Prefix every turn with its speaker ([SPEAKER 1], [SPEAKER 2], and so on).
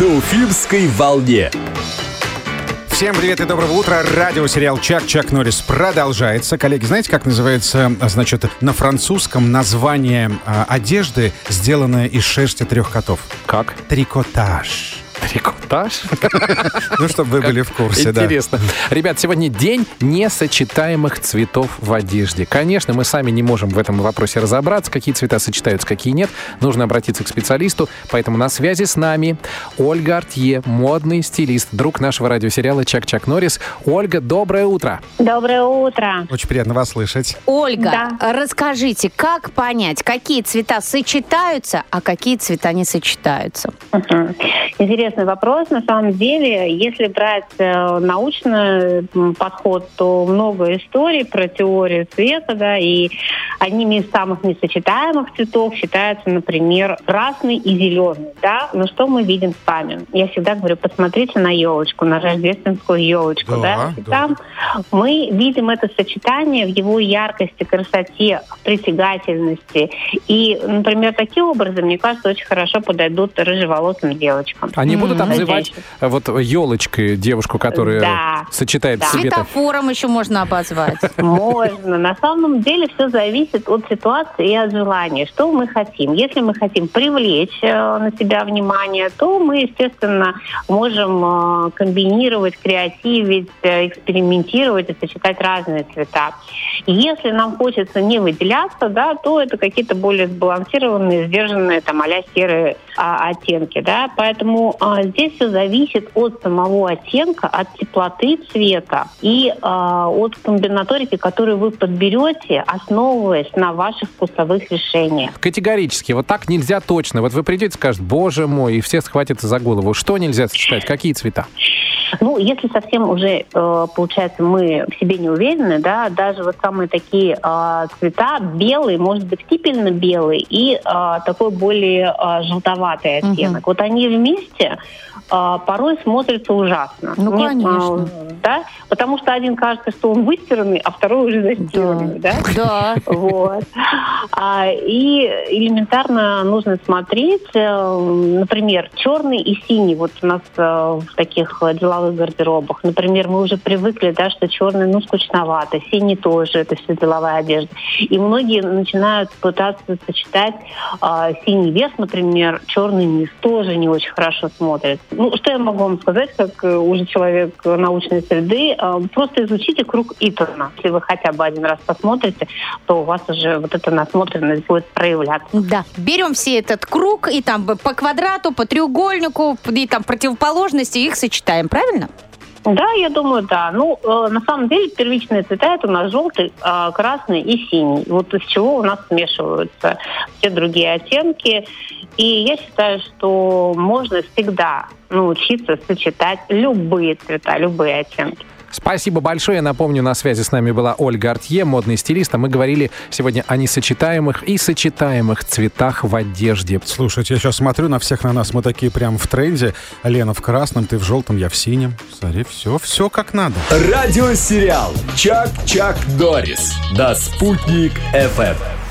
[SPEAKER 1] на Уфимской волне.
[SPEAKER 2] Всем привет и доброго утра. Радиосериал «Чак Чак Норрис» продолжается. Коллеги, знаете, как называется, значит, на французском название а, одежды, сделанное из шерсти трех котов?
[SPEAKER 3] Как?
[SPEAKER 2] Трикотаж.
[SPEAKER 3] Трикотаж?
[SPEAKER 2] Ну, чтобы вы были в курсе, да.
[SPEAKER 3] Интересно. Ребят, сегодня день несочетаемых цветов в одежде. Конечно, мы сами не можем в этом вопросе разобраться, какие цвета сочетаются, какие нет. Нужно обратиться к специалисту. Поэтому на связи с нами Ольга Артье, модный стилист, друг нашего радиосериала Чак-Чак Норрис. Ольга, доброе утро.
[SPEAKER 4] Доброе утро.
[SPEAKER 2] Очень приятно вас слышать.
[SPEAKER 5] Ольга, расскажите, как понять, какие цвета сочетаются, а какие цвета не сочетаются?
[SPEAKER 4] Интересный вопрос. На самом деле, если брать э, научный подход, то много историй про теорию цвета, да, и одними из самых несочетаемых цветов считаются, например, красный и зеленый, да. Но что мы видим с вами? Я всегда говорю, посмотрите на елочку, на рождественскую елочку,
[SPEAKER 2] Да,
[SPEAKER 4] да. И
[SPEAKER 2] да.
[SPEAKER 4] там мы видим это сочетание в его яркости, красоте, притягательности. И, например, такие образы, мне кажется, очень хорошо подойдут рыжеволосым девочкам.
[SPEAKER 3] Они будут обзывать вот елочкой девушку, которая
[SPEAKER 4] Да.
[SPEAKER 3] сочетает
[SPEAKER 4] Да.
[SPEAKER 3] в себе...
[SPEAKER 5] Светофором еще можно обозвать.
[SPEAKER 4] Можно. На самом деле все зависит от ситуации и от желания. Что мы хотим? Если мы хотим привлечь э, на себя внимание, то мы, естественно, можем э, комбинировать, креативить, э, экспериментировать и сочетать разные цвета. Если нам хочется не выделяться, да, то это какие-то более сбалансированные, сдержанные, там, а серые а, оттенки, да, поэтому а, здесь все зависит от самого оттенка, от теплоты цвета и а, от комбинаторики, которую вы подберете, основываясь на ваших вкусовых решениях.
[SPEAKER 3] Категорически. Вот так нельзя точно. Вот вы придете и скажете, боже мой, и все схватятся за голову. Что нельзя сочетать? Какие цвета?
[SPEAKER 4] Ну, если совсем уже, э, получается, мы в себе не уверены, да, даже вот самые такие э, цвета, белый, может быть, кипельно белый и э, такой более э, желтоватый оттенок. Вот они вместе э, порой смотрятся ужасно.
[SPEAKER 5] Ну,
[SPEAKER 4] Мне,
[SPEAKER 5] конечно.
[SPEAKER 4] да, потому что один кажется, что он выстиранный, а второй уже застиранный, да?
[SPEAKER 5] Да.
[SPEAKER 4] Вот. А, и элементарно нужно смотреть, э, например, черный и синий. Вот у нас э, в таких деловых гардеробах. Например, мы уже привыкли, да, что черный, ну, скучновато, синий тоже, это все деловая одежда. И многие начинают пытаться сочетать э, синий верх, например, черный низ, тоже не очень хорошо смотрится. Ну, что я могу вам сказать, как э, уже человек научной среды, э, просто изучите круг Итона. Если вы хотя бы один раз посмотрите, то у вас уже вот эта насмотренность будет проявляться.
[SPEAKER 5] Да. Берем все этот круг и там по квадрату, по треугольнику и там противоположности их сочетаем, правильно?
[SPEAKER 4] Да, я думаю, да. Ну, э, на самом деле первичные цвета это у нас желтый, э, красный и синий. Вот из чего у нас смешиваются все другие оттенки. И я считаю, что можно всегда научиться сочетать любые цвета, любые оттенки.
[SPEAKER 3] Спасибо большое. Я напомню, на связи с нами была Ольга Артье, модный стилист. А мы говорили сегодня о несочетаемых и сочетаемых цветах в одежде.
[SPEAKER 2] Слушайте, я сейчас смотрю на всех на нас, мы такие прям в тренде. Лена в красном, ты в желтом, я в синем. Смотри, все, все как надо.
[SPEAKER 1] Радиосериал «Чак-Чак Норрис» на «Спутник ФМ».